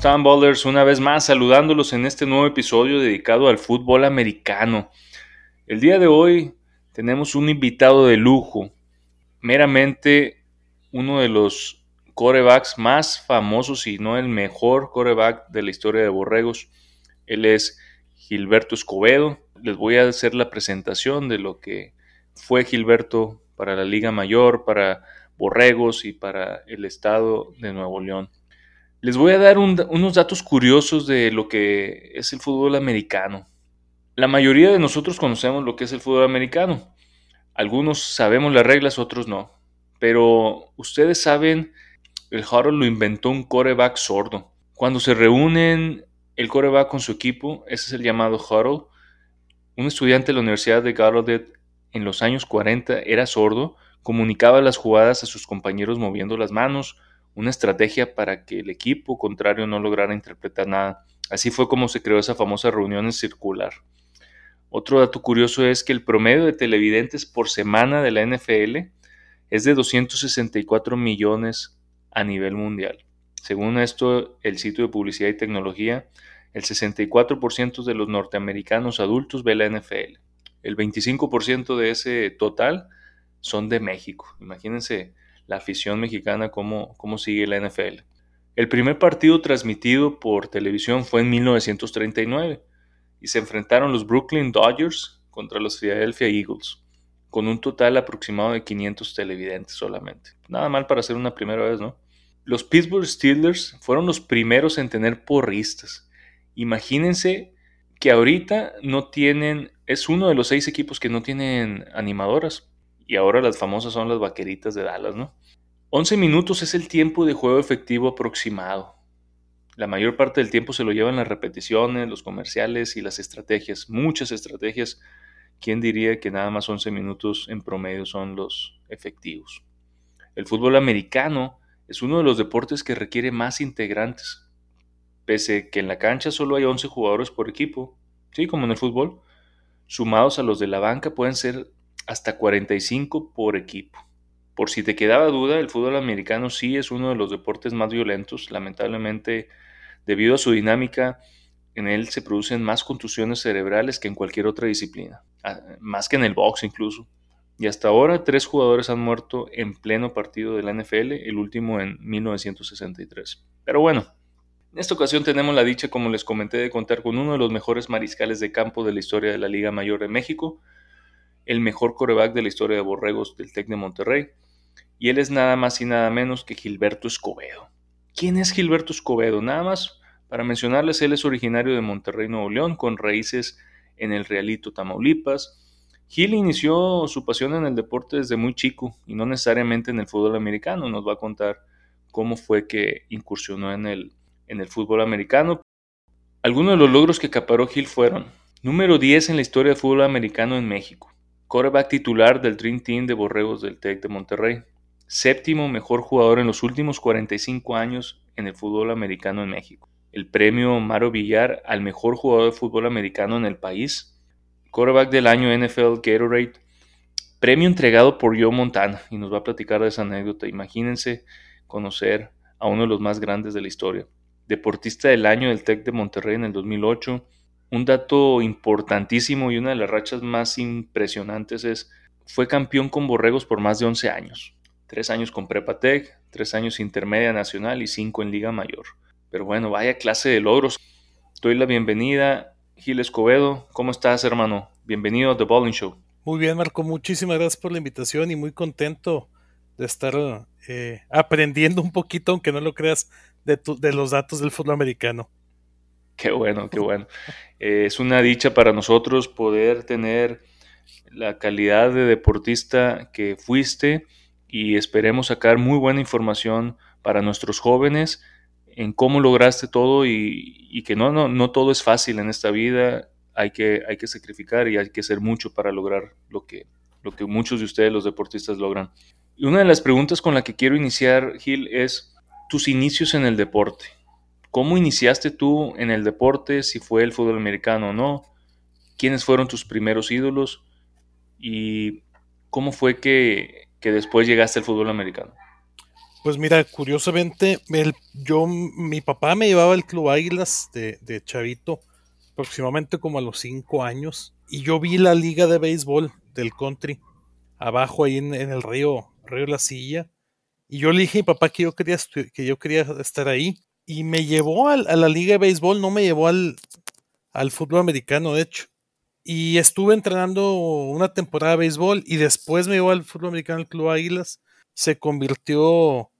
Están, Bowlers? Una vez más saludándolos en este nuevo episodio dedicado al fútbol americano. El día de hoy tenemos un invitado de lujo, meramente uno de los corebacks más famosos, y no el mejor coreback de la historia de Borregos. Él es Gilberto Escobedo. Les voy a hacer la presentación de lo que fue Gilberto para la Liga Mayor, para Borregos y para el estado de Nuevo León. Les voy a dar unos datos curiosos de lo que es el fútbol americano. La mayoría de nosotros conocemos lo que es el fútbol americano. Algunos sabemos las reglas, otros no. Pero ustedes saben, el huddle lo inventó un coreback sordo. Cuando se reúnen el coreback con su equipo, ese es el llamado huddle. Un estudiante de la Universidad de Gallaudet en los años 40 era sordo, comunicaba las jugadas a sus compañeros moviendo las manos, una estrategia para que el equipo contrario no lograra interpretar nada. Así fue como se creó esa famosa reunión en circular. Otro dato curioso es que el promedio de televidentes por semana de la NFL es de 264 millones a nivel mundial. Según esto, el sitio de publicidad y tecnología, el 64% de los norteamericanos adultos ve la NFL. El 25% de ese total son de México. Imagínense la afición mexicana, cómo, cómo sigue la NFL. El primer partido transmitido por televisión fue en 1939 y se enfrentaron los Brooklyn Dodgers contra los Philadelphia Eagles, con un total aproximado de 500 televidentes solamente. Nada mal para ser una primera vez, ¿no? Los Pittsburgh Steelers fueron los primeros en tener porristas. Imagínense que ahorita no tienen, es uno de los seis equipos que no tienen animadoras. Y ahora las famosas son las vaqueritas de Dallas, ¿no? 11 minutos es el tiempo de juego efectivo aproximado. La mayor parte del tiempo se lo llevan las repeticiones, los comerciales y las estrategias. Muchas estrategias. ¿Quién diría que nada más 11 minutos en promedio son los efectivos? El fútbol americano es uno de los deportes que requiere más integrantes. Pese que en la cancha solo hay 11 jugadores por equipo, sí, como en el fútbol, sumados a los de la banca pueden ser hasta 45 por equipo. Por si te quedaba duda, el fútbol americano sí es uno de los deportes más violentos. Lamentablemente, debido a su dinámica, en él se producen más contusiones cerebrales que en cualquier otra disciplina, más que en el box incluso. Y hasta ahora, tres jugadores han muerto en pleno partido de la NFL, el último en 1963. Pero bueno, en esta ocasión tenemos la dicha, como les comenté, de contar con uno de los mejores mariscales de campo de la historia de la Liga Mayor de México, el mejor coreback de la historia de Borregos del Tec de Monterrey, y él es nada más y nada menos que Gilberto Escobedo. ¿Quién es Gilberto Escobedo? Nada más para mencionarles, él es originario de Monterrey, Nuevo León, con raíces en el Realito, Tamaulipas. Gil inició su pasión en el deporte desde muy chico y no necesariamente en el fútbol americano. Nos va a contar cómo fue que incursionó en el, en el fútbol americano. Algunos de los logros que acaparó Gil fueron número 10 en la historia del fútbol americano en México, Coreback titular del Dream Team de Borregos del TEC de Monterrey. Séptimo mejor jugador en los últimos 45 años en el fútbol americano en México. El premio Maro Villar al mejor jugador de fútbol americano en el país. Coreback del año NFL Gatorade. Premio entregado por Joe Montana. Y nos va a platicar de esa anécdota. Imagínense conocer a uno de los más grandes de la historia. Deportista del año del TEC de Monterrey en el 2008 un dato importantísimo y una de las rachas más impresionantes es, fue campeón con Borregos por más de 11 años. Tres años con Prepatec, tres años Intermedia Nacional y cinco en Liga Mayor. Pero bueno, vaya clase de logros. Doy la bienvenida, Gil Escobedo. ¿Cómo estás, hermano? Bienvenido a The Bowling Show. Muy bien, Marco. Muchísimas gracias por la invitación y muy contento de estar eh, aprendiendo un poquito, aunque no lo creas, de, de los datos del fútbol americano. Qué bueno, qué bueno. Eh, es una dicha para nosotros poder tener la calidad de deportista que fuiste y esperemos sacar muy buena información para nuestros jóvenes en cómo lograste todo y, que no, no, no todo es fácil en esta vida, hay que, hay que sacrificar y hay que hacer mucho para lograr lo que, lo que muchos de ustedes los deportistas logran. Y una de las preguntas con la que quiero iniciar, Gil, es tus inicios en el deporte. ¿Cómo iniciaste tú en el deporte? Si fue el fútbol americano o no. ¿Quiénes fueron tus primeros ídolos? ¿Y cómo fue que, que después llegaste al fútbol americano? Pues mira, curiosamente, yo, mi papá me llevaba al Club Águilas de, de, Chavito, aproximadamente como a los cinco años, y yo vi la liga de béisbol del country, abajo ahí en, el río, río La Silla, y yo le dije a mi papá que yo quería, que yo quería estar ahí, y me llevó a, la liga de béisbol, no me llevó al, al fútbol americano, de hecho. Y estuve entrenando una temporada de béisbol y después me llevó al fútbol americano al Club Águilas. Se convirtió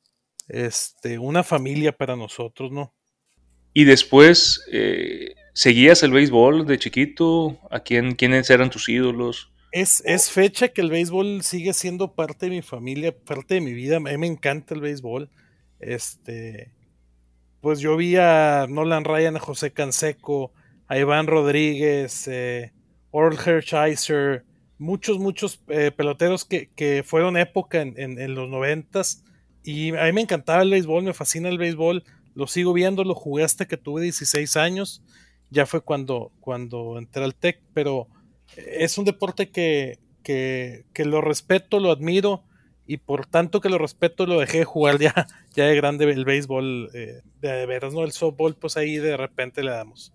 este, una familia para nosotros, ¿no? Y después, eh, ¿seguías el béisbol de chiquito? ¿A quién, quiénes eran tus ídolos? Es, es, fecha que el béisbol sigue siendo parte de mi familia, parte de mi vida. A mí me encanta el béisbol. Este, pues yo vi a Nolan Ryan, a José Canseco, a Iván Rodríguez, eh, Earl Hershiser, muchos, muchos eh, peloteros que, que, fueron época en, en, los noventas. Y a mí me encantaba el béisbol, me fascina el béisbol, lo sigo viendo, lo jugué hasta que tuve 16 años, ya fue cuando, cuando entré al TEC, pero es un deporte que, que, que lo respeto, lo admiro, y por tanto que lo respeto lo dejé jugar ya, ya de grande el béisbol eh, de veras, ¿no? El softball, pues ahí de repente le damos.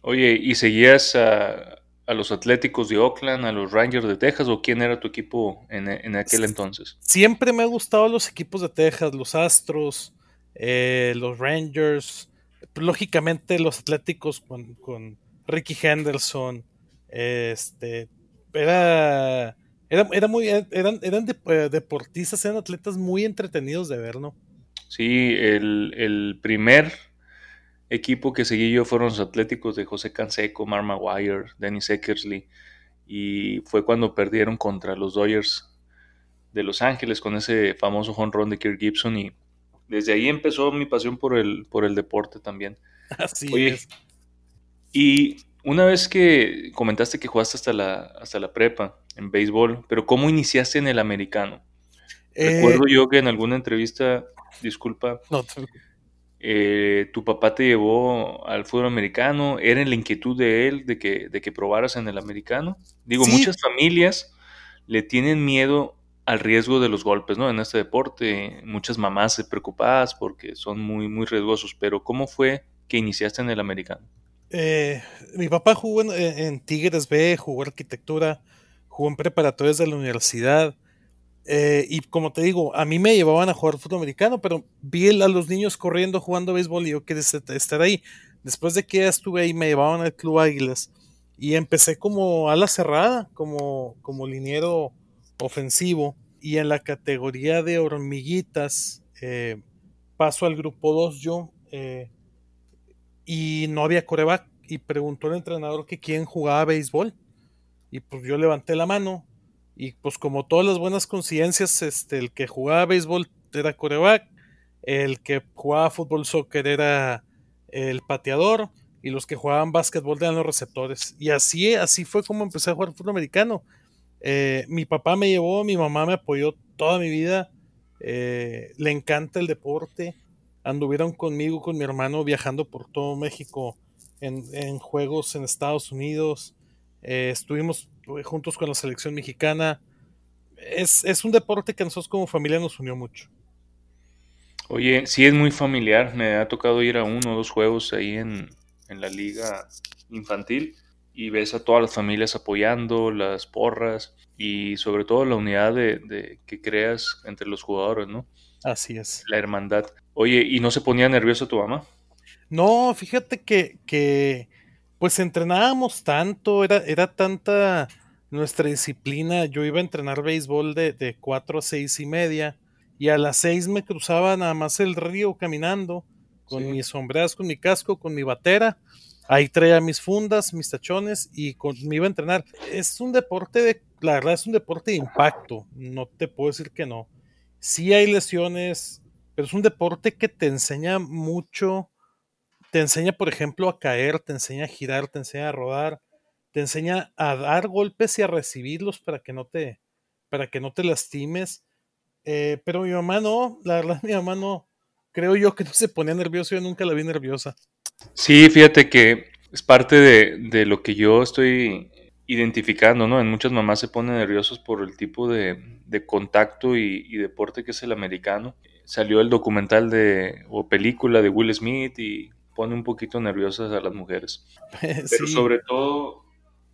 Oye, ¿y seguías a, a los Atléticos de Oakland, a los Rangers de Texas o quién era tu equipo en, en aquel entonces? Siempre me han gustado los equipos de Texas, los Astros, eh, los Rangers, lógicamente los Atléticos con, con Ricky Henderson, este, era era, muy, eran, eran eh, deportistas, eran atletas muy entretenidos de ver, ¿no? Sí, el, primer equipo que seguí yo fueron los Atléticos de José Canseco, Mark Maguire, Dennis Eckersley, y fue cuando perdieron contra los Dodgers de Los Ángeles con ese famoso run de Kirk Gibson y desde ahí empezó mi pasión por el, por el deporte también. Así es. Y una vez que comentaste que jugaste hasta la, hasta la prepa en béisbol, pero ¿cómo iniciaste en el americano? Eh, Recuerdo yo que en alguna entrevista, disculpa, eh, tu papá te llevó al fútbol americano, ¿era la inquietud de él de que, de que probaras en el americano? Digo, muchas familias le tienen miedo al riesgo de los golpes, ¿no? En este deporte, muchas mamás se preocupadas porque son muy, muy riesgosos, pero ¿cómo fue que iniciaste en el americano? Eh, mi papá jugó en, Tigres B, jugó arquitectura, jugó en preparatorias de la universidad. Eh, y como te digo, a mí me llevaban a jugar fútbol americano, pero vi a los niños corriendo, jugando béisbol y yo quería estar ahí. Después de que ya estuve ahí, me llevaban al Club Águilas y empecé como ala cerrada, como, como liniero ofensivo. Y en la categoría de hormiguitas, eh, paso al grupo 2 yo y no había coreback. Y preguntó el entrenador que quién jugaba béisbol. Y pues yo levanté la mano. Y pues como todas las buenas coincidencias, este, el que jugaba béisbol era coreback, el que jugaba fútbol soccer era el pateador, y los que jugaban básquetbol eran los receptores. Y así, así fue como empecé a jugar fútbol americano. Eh, mi papá me llevó, mi mamá me apoyó toda mi vida. Eh, le encanta el deporte anduvieron conmigo, con mi hermano, viajando por todo México en, juegos en Estados Unidos. Eh, estuvimos juntos con la selección mexicana. Es, es, un deporte que nosotros como familia nos unió mucho. Oye, sí es muy familiar. Me ha tocado ir a uno o dos juegos ahí en, en la liga infantil y ves a todas las familias apoyando, las porras y sobre todo la unidad de, de, que creas entre los jugadores, ¿no? Así es. La hermandad. Oye, ¿y no se ponía nervioso tu mamá? No, fíjate que, que pues entrenábamos tanto, era, era tanta nuestra disciplina. Yo iba a entrenar béisbol de, de 4 a seis y media y a las 6 me cruzaba nada más el río caminando con mis sombreras, con mi casco, con mi batera. Ahí traía mis fundas, mis tachones y con, me iba a entrenar. Es un deporte de, la verdad es un deporte de impacto, no te puedo decir que no sí hay lesiones, pero es un deporte que te enseña mucho, te enseña, por ejemplo, a caer, te enseña a girar, te enseña a rodar, te enseña a dar golpes y a recibirlos para que no te, para que no te lastimes. Eh, pero mi mamá no, la verdad mi mamá no, creo yo que no se ponía nerviosa, yo nunca la vi nerviosa. Sí, fíjate que es parte de, de lo que yo estoy identificando, ¿no? En muchas mamás se ponen nerviosos por el tipo de, de contacto y, y, deporte que es el americano. Salió el documental de, o película de Will Smith y pone un poquito nerviosas a las mujeres. Pero sobre todo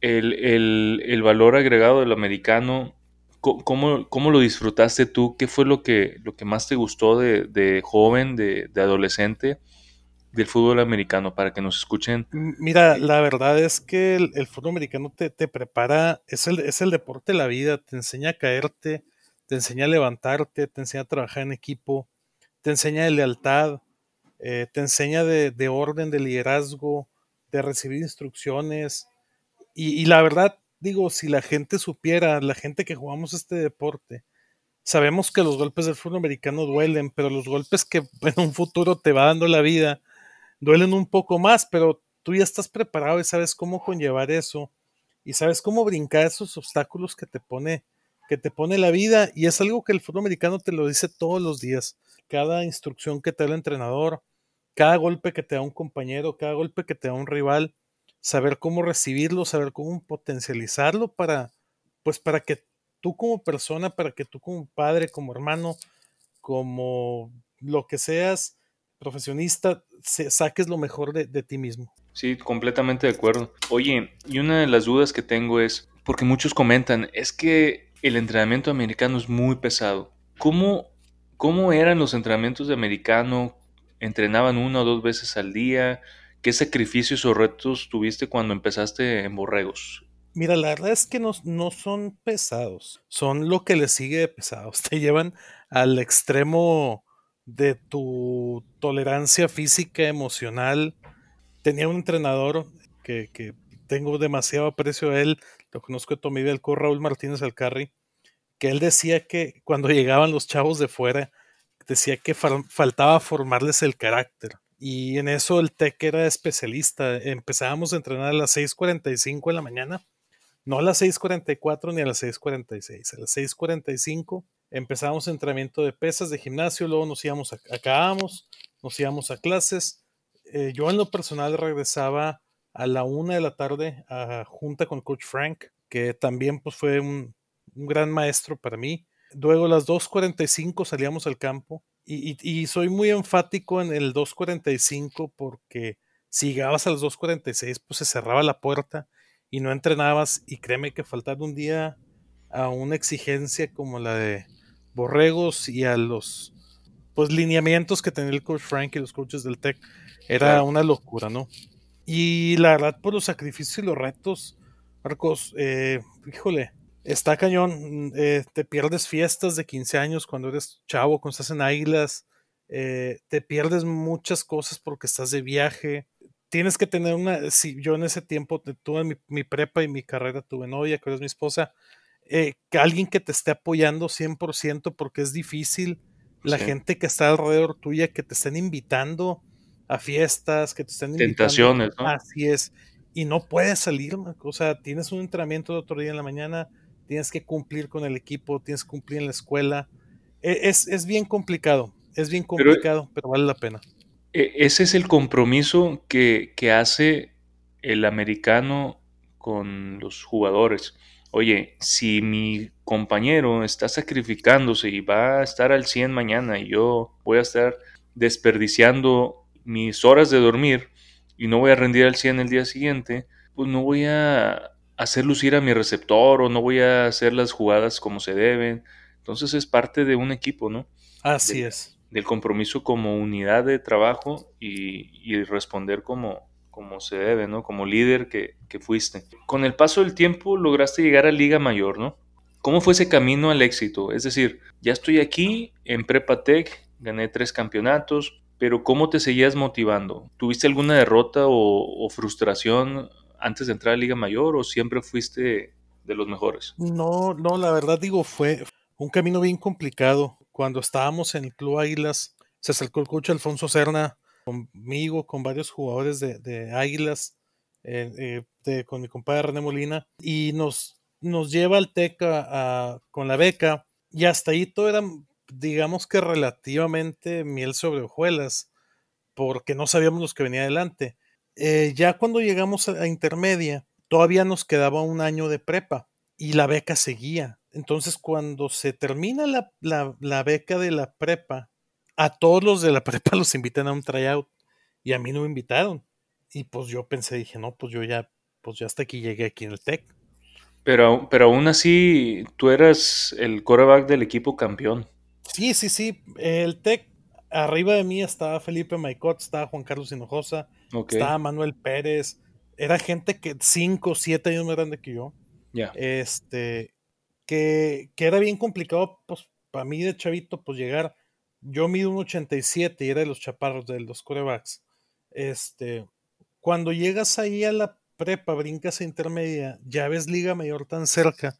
el, el, el, valor agregado del americano, ¿cómo, ¿cómo, lo disfrutaste tú? ¿Qué fue lo que, lo que más te gustó de, de joven, de, de adolescente? del fútbol americano para que nos escuchen. Mira, la verdad es que el, el fútbol americano te, te, prepara, es el, es el deporte de la vida, te enseña a caerte, te enseña a levantarte, te enseña a trabajar en equipo, te enseña de lealtad, eh, te enseña de, de, orden, de liderazgo, de recibir instrucciones. Y, y la verdad, digo, si la gente supiera, la gente que jugamos este deporte, sabemos que los golpes del fútbol americano duelen, pero los golpes que en un futuro te va dando la vida, duelen un poco más, pero tú ya estás preparado y sabes cómo conllevar eso y sabes cómo brincar esos obstáculos que te pone que te pone la vida y es algo que el fútbol americano te lo dice todos los días. Cada instrucción que te da el entrenador, cada golpe que te da un compañero, cada golpe que te da un rival, saber cómo recibirlo, saber cómo potencializarlo para pues para que tú como persona, para que tú como padre, como hermano, como lo que seas, profesionista, saques lo mejor de, de, ti mismo. Sí, completamente de acuerdo. Oye, y una de las dudas que tengo es, porque muchos comentan, es que el entrenamiento americano es muy pesado. ¿Cómo, cómo eran los entrenamientos de americano? ¿Entrenaban una o dos veces al día? ¿Qué sacrificios o retos tuviste cuando empezaste en Borregos? Mira, la verdad es que no, no, son pesados, son lo que le sigue de pesados. Te llevan al extremo de tu tolerancia física, emocional. Tenía un entrenador que, que tengo demasiado aprecio a él, lo conozco de vida, el Raúl Martínez Alcarri, que él decía que cuando llegaban los chavos de fuera, decía que faltaba formarles el carácter. Y en eso el TEC era especialista. Empezábamos a entrenar a las 6:45 de la mañana, no a las 6:44 ni a las 6:46, a las 6:45 empezábamos entrenamiento de pesas de gimnasio, luego nos íbamos, a, acabábamos, nos íbamos a clases. Eh, yo en lo personal regresaba a la una de la tarde a junta con coach Frank, que también pues, fue un, un gran maestro para mí. Luego a las 2.45 salíamos al campo y, y, y, soy muy enfático en el 2.45 porque si llegabas a las 2.46 pues se cerraba la puerta y no entrenabas y créeme que faltar un día a una exigencia como la de borregos y a los pues lineamientos que tenía el coach Frank y los coaches del Tech era una locura, ¿no? Y la verdad, por los sacrificios y los retos, Marcos, eh, híjole, está cañón. Eh, te pierdes fiestas de 15 años cuando eres chavo, cuando estás en Águilas. Eh, te pierdes muchas cosas porque estás de viaje. Tienes que tener una. Si yo en ese tiempo tuve mi, mi prepa y mi carrera, tuve novia, que es mi esposa eh, que alguien que te esté apoyando 100% porque es difícil. La sí. gente que está alrededor tuya, que te estén invitando a fiestas, que te estén Tentaciones, invitando. ¿no? Así es. Y no puedes salir, o sea, tienes un entrenamiento de otro día en la mañana, tienes que cumplir con el equipo, tienes que cumplir en la escuela. E, Es, es bien complicado, es bien complicado, pero, pero, vale la pena. E, Ese es el compromiso que, que hace el americano con los jugadores oye, si mi compañero está sacrificándose y va a estar al 100 mañana y yo voy a estar desperdiciando mis horas de dormir y no voy a rendir al 100 el día siguiente, pues no voy a hacer lucir a mi receptor o no voy a hacer las jugadas como se deben. Entonces es parte de un equipo, ¿no? Así de, es. Del compromiso como unidad de trabajo y, y responder como, como se debe, ¿no? Como líder que, que, fuiste. Con el paso del tiempo lograste llegar a Liga Mayor, ¿no? ¿Cómo fue ese camino al éxito? Es decir, ya estoy aquí en Prepa Tech, gané tres campeonatos, pero ¿cómo te seguías motivando? ¿Tuviste alguna derrota o, o frustración antes de entrar a Liga Mayor o siempre fuiste de los mejores? No, no, la verdad digo, fue un camino bien complicado. cuando estábamos en el Club Águilas, se acercó el coach Alfonso Serna conmigo, con varios jugadores de, Águilas, eh, eh, con mi compadre René Molina, y nos, nos lleva al TEC con la beca, y hasta ahí todo era, digamos que relativamente miel sobre hojuelas, porque no sabíamos los que venía adelante. Eh, ya cuando llegamos a, intermedia, todavía nos quedaba un año de prepa y la beca seguía. Entonces, cuando se termina la, la, beca de la prepa, a todos los de la prepa los invitan a un tryout y a mí no me invitaron. Y pues yo pensé, dije, no, pues yo ya, pues ya hasta aquí llegué aquí en el TEC. Pero, pero aún así, tú eras el coreback del equipo campeón. Sí, sí, sí. El TEC, arriba de mí estaba Felipe Maicot, estaba Juan Carlos Hinojosa, estaba Manuel Pérez. Era gente que 5 o 7 años más grande que yo. Ya. Este, que, que, era bien complicado, pues, para mí de chavito, pues llegar. Yo mido un 87 y era de los chaparros, de los corebacks. Este, cuando llegas ahí a la prepa, brincas a intermedia, ya ves Liga Mayor tan cerca.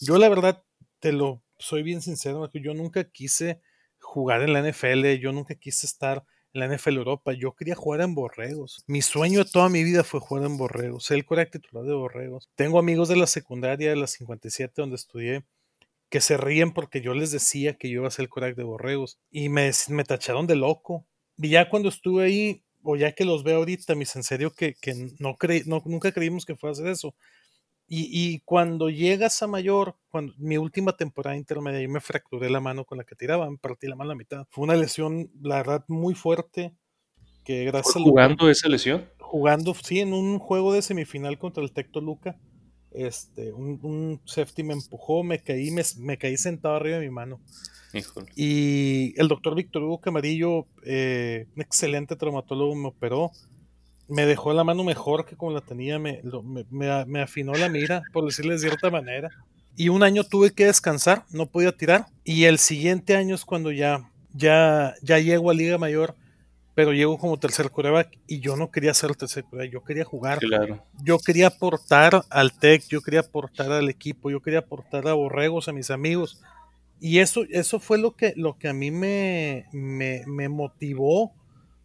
Yo, la verdad, te lo soy bien sincero, yo nunca quise jugar en la NFL, yo nunca quise estar la NFL Europa, yo quería jugar en Borregos. Mi sueño de toda mi vida fue jugar en Borregos, ser el coreback titular de Borregos. Tengo amigos de la secundaria de la 57 donde estudié que se ríen porque yo les decía que yo iba a ser el coreback de Borregos y me, me tacharon de loco. Y ya cuando estuve ahí, o ya que los veo ahorita, mis en serio que, no, no nunca creímos que fuera hacer eso. Y, cuando llegas a mayor, cuando mi última temporada intermedia, yo me fracturé la mano con la que tiraba, me partí la mano a la mitad. Fue una lesión, la verdad, muy fuerte. Que gracias ¿Jugando esa lesión? Jugando, sí, en un juego de semifinal contra el Tecto Luca. Este, un, safety me empujó, me caí, me, caí sentado arriba de mi mano. Y el doctor Víctor Hugo Camarillo, eh, un excelente traumatólogo, me operó me dejó la mano mejor que como la tenía, me, me, afinó la mira, por decirle de cierta manera. Y un año tuve que descansar, no podía tirar. Y el siguiente año es cuando ya, ya, ya llego a Liga Mayor, pero llego como tercer coreback y yo no quería ser el tercer coreback, yo quería jugar. Claro. Yo quería aportar al TEC, yo quería aportar al equipo, yo quería aportar a Borregos, a mis amigos. Y eso, eso fue lo que, lo que a mí me, me, me motivó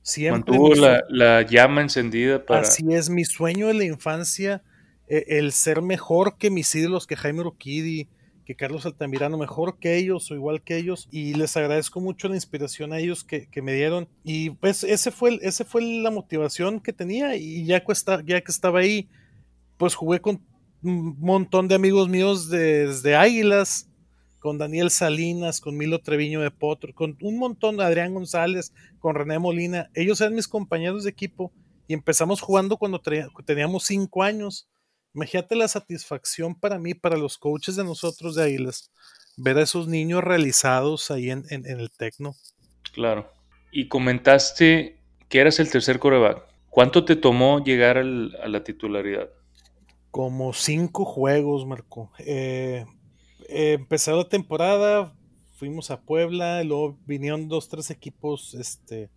Siempre Mantuvo la, llama encendida para. Así es, mi sueño de la infancia, e, el ser mejor que mis ídolos, que Jaime Roquidi, que Carlos Altamirano, mejor que ellos o igual que ellos. Y les agradezco mucho la inspiración a ellos que, me dieron. Y pues ese fue, ese fue la motivación que tenía. Y ya que, ya que estaba ahí, pues jugué con un montón de amigos míos desde Águilas con Daniel Salinas, con Milo Treviño de Potro, con un montón de Adrián González, con René Molina. Ellos eran mis compañeros de equipo y empezamos jugando cuando teníamos cinco años. Imagínate la satisfacción para mí, para los coaches de nosotros de Águilas, ver a esos niños realizados ahí en, el Tecno. Claro. Y comentaste que eras el tercer coreback. ¿Cuánto te tomó llegar a la titularidad? Como cinco juegos, Marco. Eh, eh, empezó la temporada, fuimos a Puebla, luego vinieron dos, tres equipos este,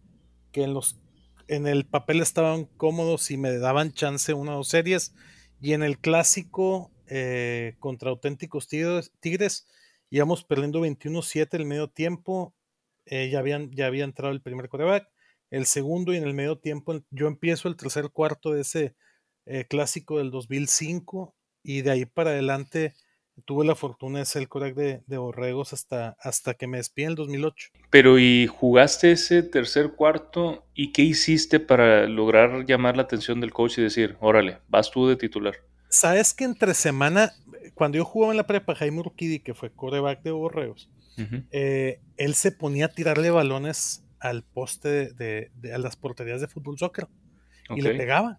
que en, los, en el papel estaban cómodos y me daban chance una o dos series. Y en el clásico eh, contra auténticos tigres, tigres íbamos perdiendo 21-7 el medio tiempo. Eh, ya, habían, ya había entrado el primer coreback. El segundo y en el medio tiempo yo empiezo el tercer cuarto de ese clásico del 2005 y de ahí para adelante tuve la fortuna de ser el coreback de, Borregos hasta, hasta que me despí en el 2008. Pero ¿y jugaste ese tercer cuarto y qué hiciste para lograr llamar la atención del coach y decir, órale, vas tú de titular? Sabes que entre semana, cuando yo jugaba en la prepa, Jaime Urquidi, que fue coreback de Borregos, eh, él se ponía a tirarle balones al poste de, a las porterías de fútbol soccer y le pegaba.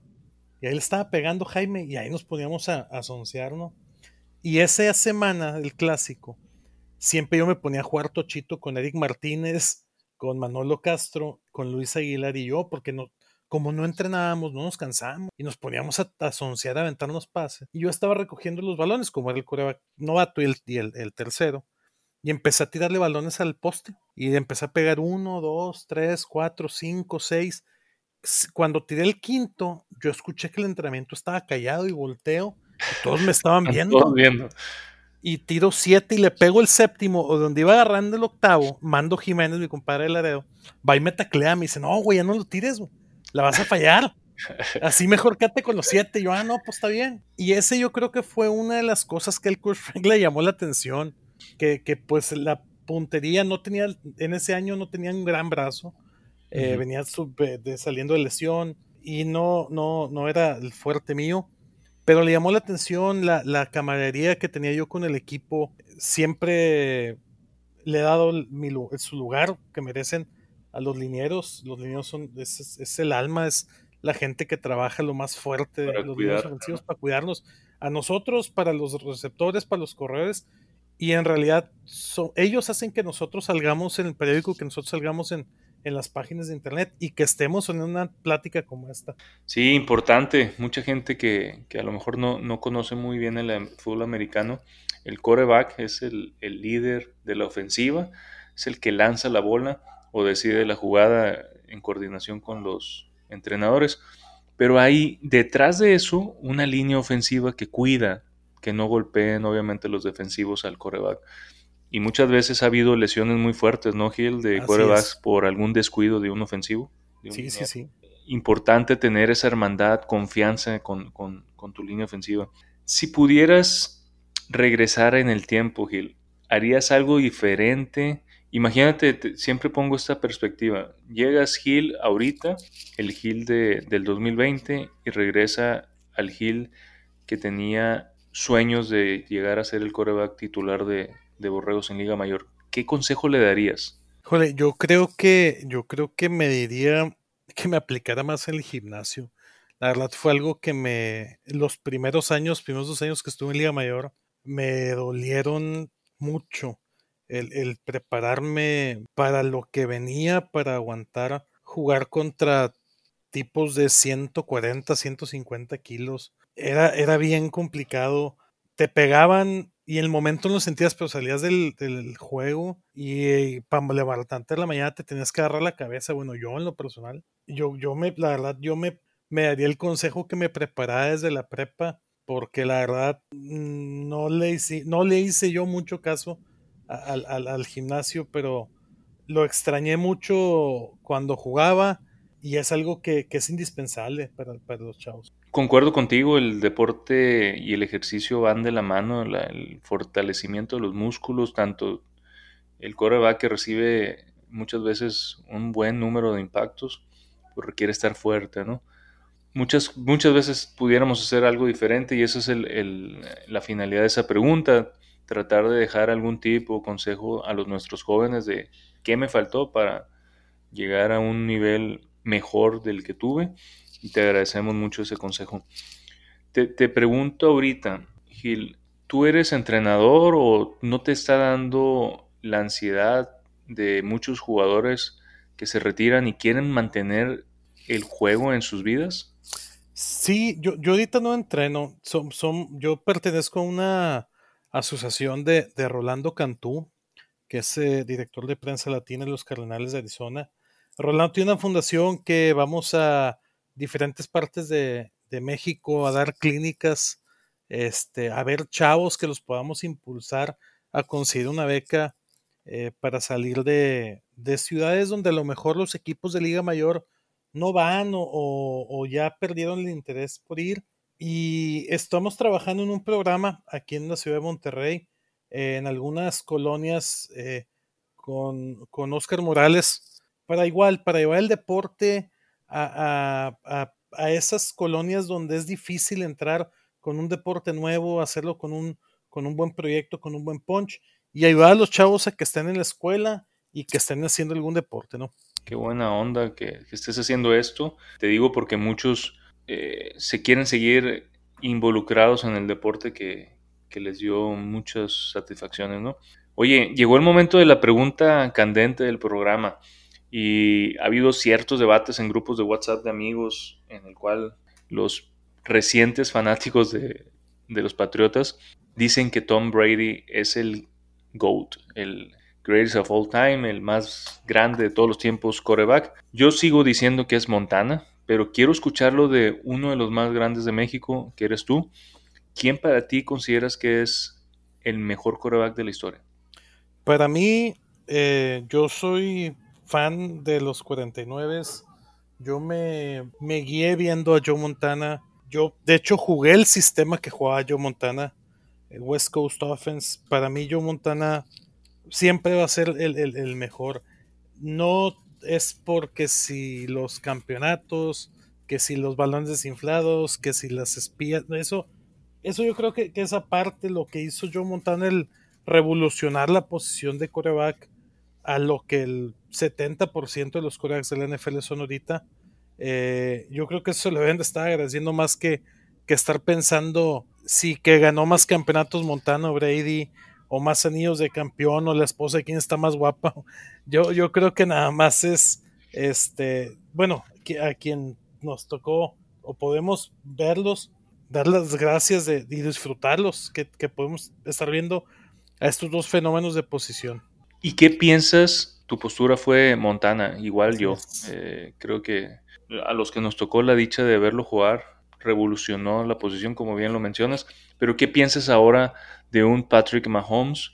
Y ahí le estaba pegando Jaime y ahí nos poníamos a, a ¿no? Y esa semana del clásico, siempre yo me ponía a jugar tochito con Eric Martínez, con Manolo Castro, con Luis Aguilar y yo, porque no, como no entrenábamos, no nos cansábamos y nos poníamos a, a a aventarnos pases. Y yo estaba recogiendo los balones, como era el coreback novato y, el, el, tercero, y empecé a tirarle balones al poste. Y empecé a pegar uno, dos, tres, cuatro, cinco, seis. Cuando tiré el quinto, yo escuché que el entrenamiento estaba callado y volteo todos me estaban viendo. viendo. y tiro siete y le pego el séptimo, o donde iba agarrando el octavo, Mando Jiménez, mi compadre de Laredo, va y me taclea, me dice, no, güey, ya no lo tires, la vas a fallar. Así mejor quédate con los siete. yo, ah, no, pues está bien. Y ese yo creo que fue una de las cosas que el Kurt Frank le llamó la atención. Que, que, pues la puntería no tenía, en ese año no tenía un gran brazo. Eh, venía de, saliendo de lesión y no, no, no era el fuerte mío. Pero le llamó la atención la, la camaradería que tenía yo con el equipo. Siempre le he dado mi, su lugar que merecen a los linieros. Los linieros son, es, es el alma, es la gente que trabaja lo más fuerte, para los cuidar, ofensivos para cuidarnos a nosotros, para los receptores, para los corredores. Y en realidad ellos hacen que nosotros salgamos en el periódico, que nosotros salgamos en, en las páginas de internet y que estemos en una plática como esta. Sí, importante. Mucha gente que, que a lo mejor no, no, conoce muy bien el fútbol americano. El coreback es el, el, líder de la ofensiva, es el que lanza la bola o decide la jugada en coordinación con los, entrenadores. Pero hay detrás de eso una línea ofensiva que cuida que no golpeen obviamente los defensivos al coreback. Y muchas veces ha habido lesiones muy fuertes, ¿no, Gil? De corebacks por algún descuido de un ofensivo. sí, sí, sí. Importante tener esa hermandad, confianza con, con, con tu línea ofensiva. Si pudieras regresar en el tiempo, Gil, ¿harías algo diferente Imagínate, siempre pongo esta perspectiva. Llegas Gil ahorita, el Gil de, del 2020, y regresa al Gil que tenía sueños de llegar a ser el coreback titular de, de Borregos en Liga Mayor. ¿Qué consejo le darías? Joder, yo creo que, yo creo que me diría que me aplicara más el gimnasio. La verdad fue algo que me, los primeros años, primeros dos años que estuve en Liga Mayor, me dolieron mucho el, prepararme para lo que venía, para aguantar jugar contra tipos de 140, 150 kilos. Era, era bien complicado. Te pegaban y el momento no lo sentías, pero salías del, juego y, para levantarte en la mañana te tenías que agarrar la cabeza. Bueno, yo en lo personal, yo, yo me, la verdad, yo me, me daría el consejo que me preparara desde la prepa, porque la verdad mm, no le hice, no le hice yo mucho caso al, gimnasio, pero lo extrañé mucho cuando jugaba y es algo que, es indispensable para, los chavos. Concuerdo contigo, el deporte y el ejercicio van de la mano, el fortalecimiento de los músculos, tanto el coreback que recibe muchas veces un buen número de impactos, pues requiere estar fuerte, ¿no? Muchas, muchas veces pudiéramos hacer algo diferente y esa es la finalidad de esa pregunta tratar de dejar algún tipo o consejo a los nuestros jóvenes de qué me faltó para llegar a un nivel mejor del que tuve y te agradecemos mucho ese consejo. Te, te pregunto ahorita, Gil, ¿tú eres entrenador o no te está dando la ansiedad de muchos jugadores que se retiran y quieren mantener el juego en sus vidas? Sí, yo, yo ahorita no entreno. Son, son, yo pertenezco a una asociación de, Rolando Cantú, que es eh, director de prensa latina en los Cardenales de Arizona. Rolando tiene una fundación que vamos a diferentes partes de, México a dar clínicas, este, a ver chavos que los podamos impulsar a conseguir una beca eh, para salir de, ciudades donde a lo mejor los equipos de Liga Mayor no van o ya perdieron el interés por ir. Y estamos trabajando en un programa aquí en la ciudad de Monterrey, en algunas colonias eh, con, con, Oscar Morales, para igual, para llevar el deporte a, a, esas colonias donde es difícil entrar con un deporte nuevo, hacerlo con un, con un buen proyecto, con un buen punch, y ayudar a los chavos a que estén en la escuela y que estén haciendo algún deporte, ¿no? Qué buena onda que estés haciendo esto. Te digo porque muchos eh, se quieren seguir involucrados en el deporte que, les dio muchas satisfacciones, ¿no? Oye, llegó el momento de la pregunta candente del programa y ha habido ciertos debates en grupos de WhatsApp de amigos en el cual los recientes fanáticos de, de los Patriotas dicen que Tom Brady es el GOAT, el greatest of all time, el más grande de todos los tiempos coreback. Yo sigo diciendo que es Montana, pero quiero escucharlo de uno de los más grandes de México, que eres tú. ¿Quién para ti consideras que es el mejor coreback de la historia? Para mí, eh, yo soy fan de los 49. Yo me, me guié viendo a Joe Montana. Yo, de hecho, jugué el sistema que jugaba Joe Montana, el West Coast Offense. Para mí, Joe Montana siempre va a ser el, mejor. No es porque si los campeonatos, que si los balones desinflados, que si las espías, eso, eso yo creo que, que esa parte lo que hizo Joe Montana, el revolucionar la posición de coreback a lo que el 70% de los corebacks de la NFL son ahorita. Eh, yo creo que eso le deben de estar agradeciendo más que, que estar pensando si que ganó más campeonatos Montana o Brady o más anillos de campeón o la esposa de quién está más guapa. Yo, yo creo que nada más es este, bueno, a quien nos tocó o podemos verlos, dar las gracias de, y disfrutarlos, que podemos estar viendo a estos dos fenómenos de posición. ¿Y qué piensas? Tu postura fue Montana, igual yo. Eh, creo que a los que nos tocó la dicha de verlo jugar, revolucionó la posición, como bien lo mencionas. Pero ¿qué piensas ahora de un Patrick Mahomes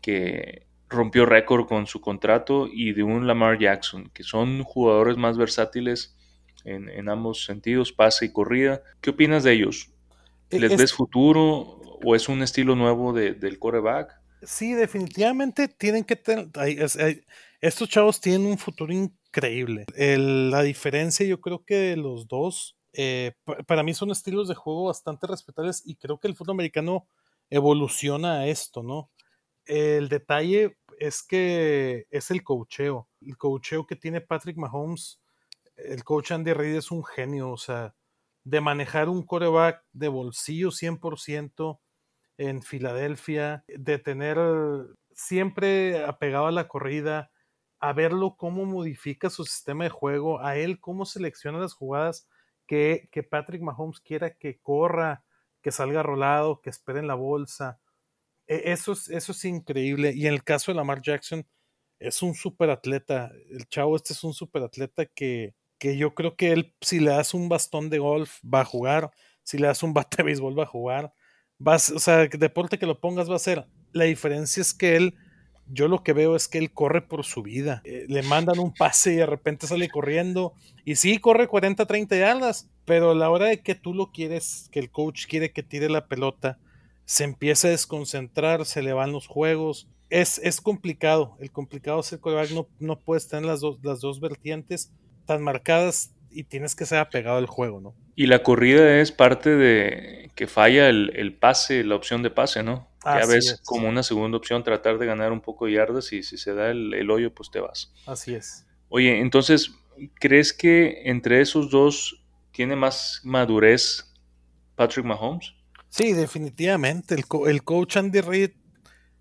que rompió récord con su contrato y de un Lamar Jackson, que son jugadores más versátiles en, ambos sentidos, pase y corrida? ¿Qué opinas de ellos? E, ¿Les ves futuro o es un estilo nuevo del coreback? Sí, definitivamente tienen que tener. Estos chavos tienen un futuro increíble. la diferencia, yo creo que los dos, eh, para mí son estilos de juego bastante respetables y creo que el fútbol americano evoluciona a esto, ¿no? El detalle es que es el cocheo. El cocheo que tiene Patrick Mahomes, el coach Andy Reid es un genio, o sea, de manejar un coreback de bolsillo 100% en Filadelfia, de tener siempre apegado a la corrida, a verlo cómo modifica su sistema de juego, a él cómo selecciona las jugadas que, que Patrick Mahomes quiera que corra, que salga rolado, que espere en la bolsa. E, eso es, eso es increíble. Y en el caso de Lamar Jackson, es un super atleta. El chavo este es un super atleta que, que yo creo que él, si le das un bastón de golf, va a jugar. Si le das un bate de béisbol, va a jugar vas, o sea, deporte que lo pongas va a ser. La diferencia es que él, yo lo que veo es que él corre por su vida. Eh, le mandan un pase y de repente sale corriendo. Y sí, corre 40, 30 yardas, pero a la hora de que tú lo quieres, que el coach quiere que tire la pelota, se empieza a desconcentrar, se le van los juegos. Es, es complicado. El complicado es el coreback, no, no puedes tener las dos, las dos vertientes tan marcadas y tienes que ser apegado al juego, ¿no? Y la corrida es parte de que falla el, pase, la opción de pase, ¿no? Ya ves como una segunda opción tratar de ganar un poco de yardas y si se da el, hoyo, pues te vas. Así es. Oye, entonces, ¿crees que entre esos dos tiene más madurez Patrick Mahomes? Sí, definitivamente. El, el coach Andy Reid,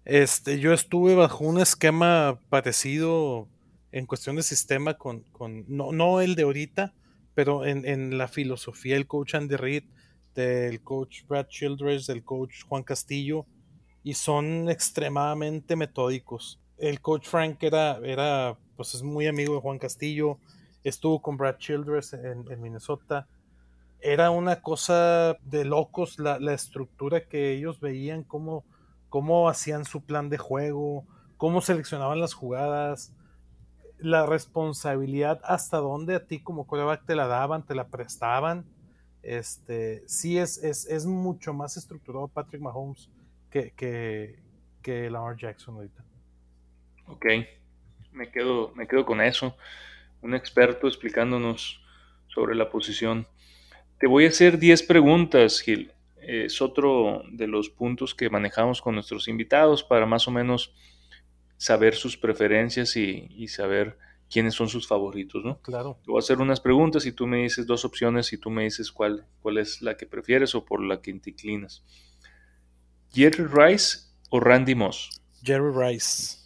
este, yo estuve bajo un esquema parecido en cuestión de sistema con, con no, no el de ahorita, pero en, en, la filosofía del coach Andy Reid, del coach Brad Childress, del coach Juan Castillo, y son extremadamente metódicos. El coach Frank era, era pues es muy amigo de Juan Castillo, estuvo con Brad Childress en, en Minnesota. Era una cosa de locos la, la estructura que ellos veían, cómo, cómo hacían su plan de juego, cómo seleccionaban las jugadas, la responsabilidad hasta dónde a ti como coreback te la daban, te la prestaban. Este, sí es, es, es mucho más estructurado Patrick Mahomes que, que, que Lamar Jackson ahorita. Ok, me quedo, me quedo con eso. Un experto explicándonos sobre la posición. Te voy a hacer 10 preguntas, Gil. Es otro de los puntos que manejamos con nuestros invitados para más o menos saber sus preferencias y, saber quiénes son sus favoritos, ¿no? Claro. Te voy a hacer unas preguntas y tú me dices dos opciones y tú me dices cuál, cuál es la que prefieres o por la que te inclinas. ¿Jerry Rice o Randy Moss? Jerry Rice.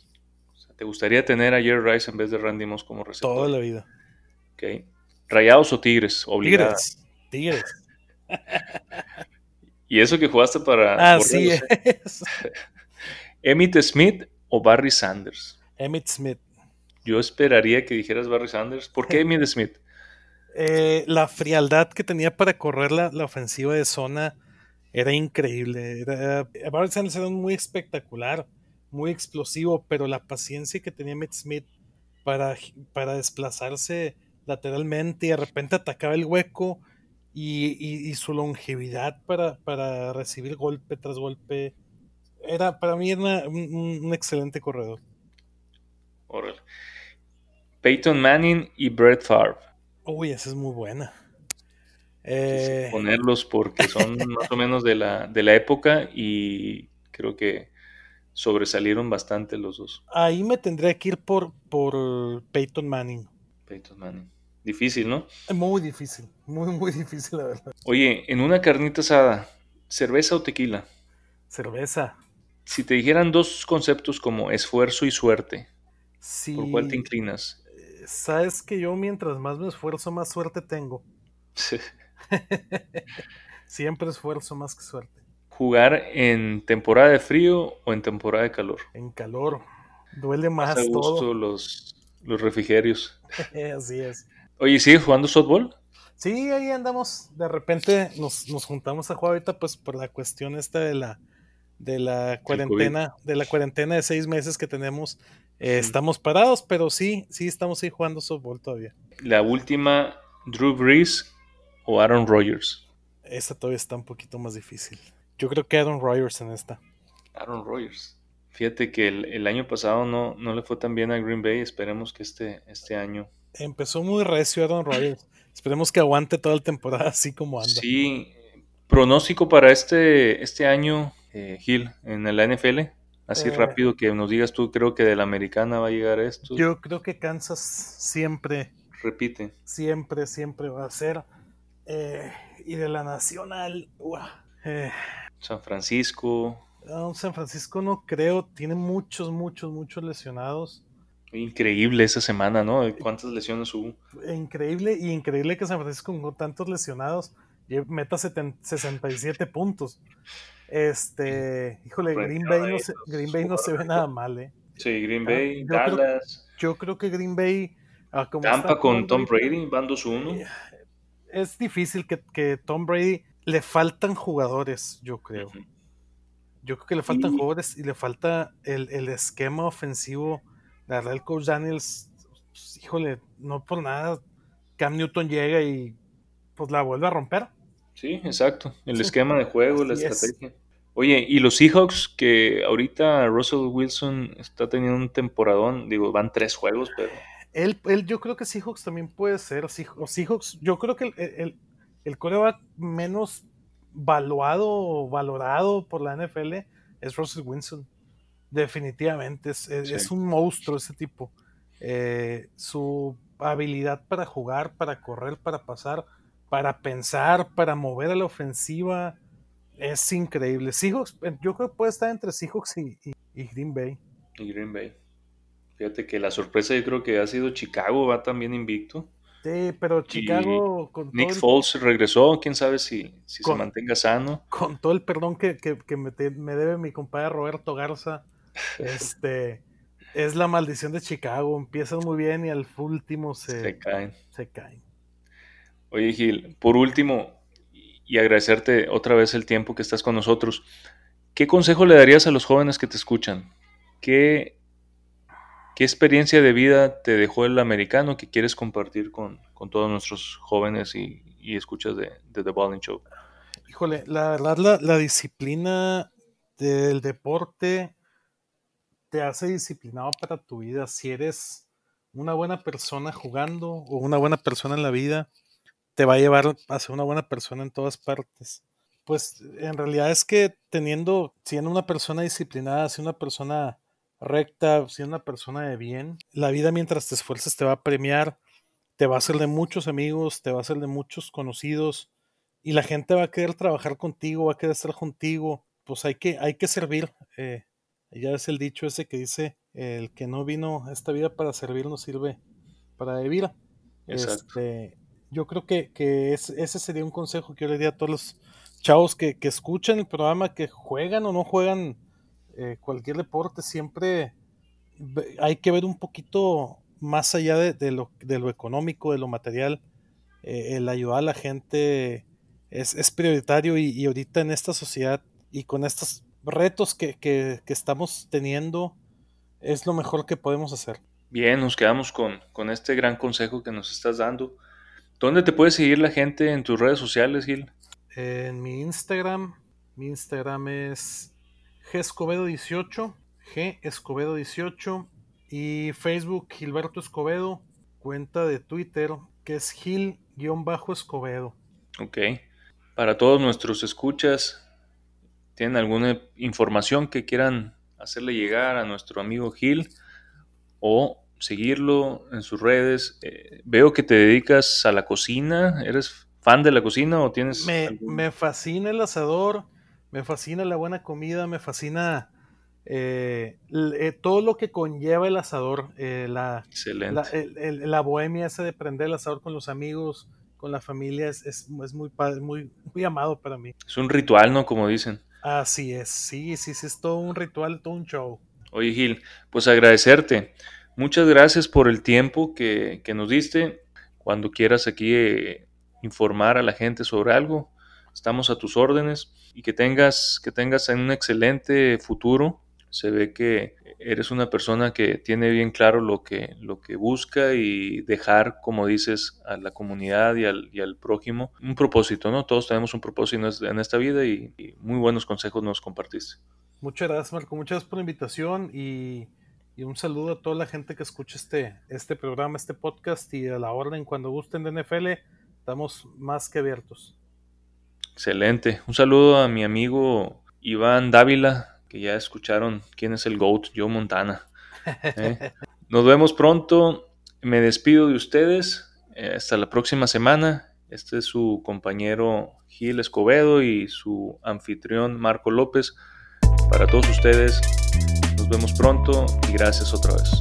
¿Te gustaría tener a Jerry Rice en vez de Randy Moss como receptor? Toda la vida. Ok. ¿Rayados o Tigres? Tigres. Tigres. y eso que jugaste para... Así es. Emmitt Smith o Barry Sanders? Emmett Smith. Yo esperaría que dijeras Barry Sanders. ¿Por qué Emmett Smith? Eh, la frialdad que tenía para correr la, ofensiva de zona era increíble. Era, Barry Sanders era muy espectacular, muy explosivo, pero la paciencia que tenía Mitt Smith para, para desplazarse lateralmente y de repente atacaba el hueco y, su longevidad para, para, recibir golpe tras golpe. Era, para mí era un, excelente corredor. Peyton Manning y Brett Favre. Uy, esa es muy buena. Eh, ponerlos porque son más o menos de la, de la época y creo que sobresalieron bastante los dos. Ahí me tendría que ir por, por Peyton Manning. Peyton Manning. Difícil, ¿no? Muy difícil, muy, muy difícil, la verdad. Oye, en una carnita asada, ¿cerveza o tequila? Cerveza. Si te dijeran dos conceptos como esfuerzo y suerte, ¿por cuál te inclinas? Eh, sabes que yo mientras más me esfuerzo, más suerte tengo. Siempre esfuerzo más que suerte. ¿Jugar en temporada de frío o en temporada de calor? En calor. Duele más, más todo. los, los refrigerios. Así es. Oye, ¿sigues jugando softball? Sí, ahí andamos. De repente nos, juntamos a jugar ahorita, pues por la cuestión esta de la de la cuarentena, de la cuarentena de seis meses que tenemos. Eh, estamos parados, pero sí, sí estamos ahí jugando softball todavía. La última, Drew Brees o Aaron Rodgers. Esta todavía está un poquito más difícil. Yo creo que Aaron Rodgers en esta. Aaron Rodgers. Fíjate que el, año pasado no, no, le fue tan bien a Green Bay. Esperemos que este, este año empezó muy recio Aaron Rodgers. Esperemos que aguante toda la temporada así como anda. Sí, pronóstico para este, este año, eh, Gil, en la NFL. Así eh. rápido que nos digas tú, creo que de la americana va a llegar esto. Yo creo que Kansas siempre. Repite. Siempre, siempre va a ser. Eh, y de la nacional, San Francisco. San Francisco no creo, tiene muchos, muchos, muchos lesionados. Increíble esa semana, ¿no? ¿Cuántas lesiones hubo? Increíble y increíble que San Francisco con tantos lesionados meta 67 puntos. Este, híjole, Green Bay, no se, Green Bay no se ve nada mal, ¿eh? Sí, Green ah, Bay, Dallas. yo creo que Green Bay. Ah, Tampa con Tom Brady, van 2-1. Es difícil que, que, Tom Brady le faltan jugadores, yo creo. Yo creo que le faltan jugadores y le falta el, el esquema ofensivo la verdad, el coach Daniels, pues, híjole, no por nada, Cam Newton llega y pues la vuelve a romper. Sí, exacto. El esquema de juego, la estrategia. Oye, y los Seahawks, que ahorita Russell Wilson está teniendo un temporadón, digo, van tres juegos, pero. Él, él yo creo que Seahawks también puede ser. Seahawks, yo creo que el, el, el coreback menos valuado o valorado por la NFL es Russell Wilson. Definitivamente, es, un monstruo ese tipo. Eh, su habilidad para jugar, para correr, para pasar, para pensar, para mover a la ofensiva, es increíble. Seahawks, yo creo que puede estar entre Seahawks y, Green Bay. Y Green Bay. Fíjate que la sorpresa yo creo que ha sido Chicago, va también invicto. Sí, pero Chicago. Con Nick Foles regresó, quién sabe si, se mantenga sano. Con todo el perdón que, me, me, debe mi compadre Roberto Garza, este es la maldición de Chicago. Empiezan muy bien y al último se, caen. Se caen. Oye, Gil, por último, y agradecerte otra vez el tiempo que estás con nosotros. ¿Qué consejo le darías a los jóvenes que te escuchan? ¿Qué, qué experiencia de vida te dejó el americano que quieres compartir con, todos nuestros jóvenes y, escuchas de, The Balling Show? Híjole, la verdad, la disciplina del deporte te hace disciplinado para tu vida. Si eres una buena persona jugando o una buena persona en la vida, te va a llevar a ser una buena persona en todas partes. Pues en realidad es que teniendo, siendo una persona disciplinada, siendo una persona recta, siendo una persona de bien, la vida mientras te esfuerces te va a premiar, te va a hacer de muchos amigos, te va a hacer de muchos conocidos y la gente va a querer trabajar contigo, va a querer estar contigo. Pues hay que, hay que servir. Eh, ya es el dicho ese que dice, el que no vino a esta vida para servir no sirve para vivir. Este, yo creo que, ese sería un consejo que yo le di a todos los chavos que, escuchan el programa, que juegan o no juegan eh, cualquier deporte, siempre hay que ver un poquito más allá de, lo, de lo, económico, de lo material, eh, el ayudar a la gente, es, prioritario y, ahorita en esta sociedad y con estos retos que, que, estamos teniendo, es lo mejor que podemos hacer. Bien, nos quedamos con, con este gran consejo que nos estás dando. ¿Dónde te puede seguir la gente en tus redes sociales, Gil? En mi Instagram, mi Instagram es gescobedo18, G Escobedo 18 y Facebook Gilberto Escobedo, cuenta de Twitter que es Gil-Escobedo. Ok. Para todos nuestros escuchas, ¿tienen alguna información que quieran hacerle llegar a nuestro amigo Gil o seguirlo en sus redes? Eh, veo que te dedicas a la cocina, ¿eres fan de la cocina o tienes... Me, me fascina el asador, me fascina la buena comida, me fascina eh, eh, todo lo que conlleva el asador, eh, la, la, bohemia esa de prender el asador con los amigos, con la familia, es, es, muy, muy, muy amado para mí. Es un ritual, ¿no? Como dicen. Así es, sí, sí, sí, es todo un ritual, todo un show. Oye, Gil, pues agradecerte. Muchas gracias por el tiempo que, que nos diste. Cuando quieras aquí informar a la gente sobre algo, estamos a tus órdenes y que tengas, que tengas un excelente futuro se ve que eres una persona que tiene bien claro lo que, lo que busca y dejar, como dices, a la comunidad y al, y al prójimo un propósito, ¿no? Todos tenemos un propósito en esta vida y, muy buenos consejos nos compartiste. Muchas gracias, Marco. Muchas gracias por la invitación y, y, un saludo a toda la gente que escucha este, este programa, este podcast y a la orden cuando gusten de NFL, estamos más que abiertos. Excelente. Un saludo a mi amigo Iván Dávila, que ya escucharon quién es el GOAT, Joe Montana. ¿eh? Nos vemos pronto. Me despido de ustedes. Eh, hasta la próxima semana. Este es su compañero Gil Escobedo y su anfitrión Marco López. Para todos ustedes, nos vemos pronto y gracias otra vez.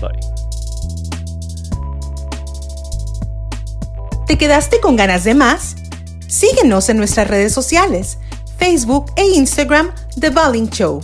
Bye. ¿Te quedaste con ganas de más? Síguenos en nuestras redes sociales Facebook e Instagram The Balling Show.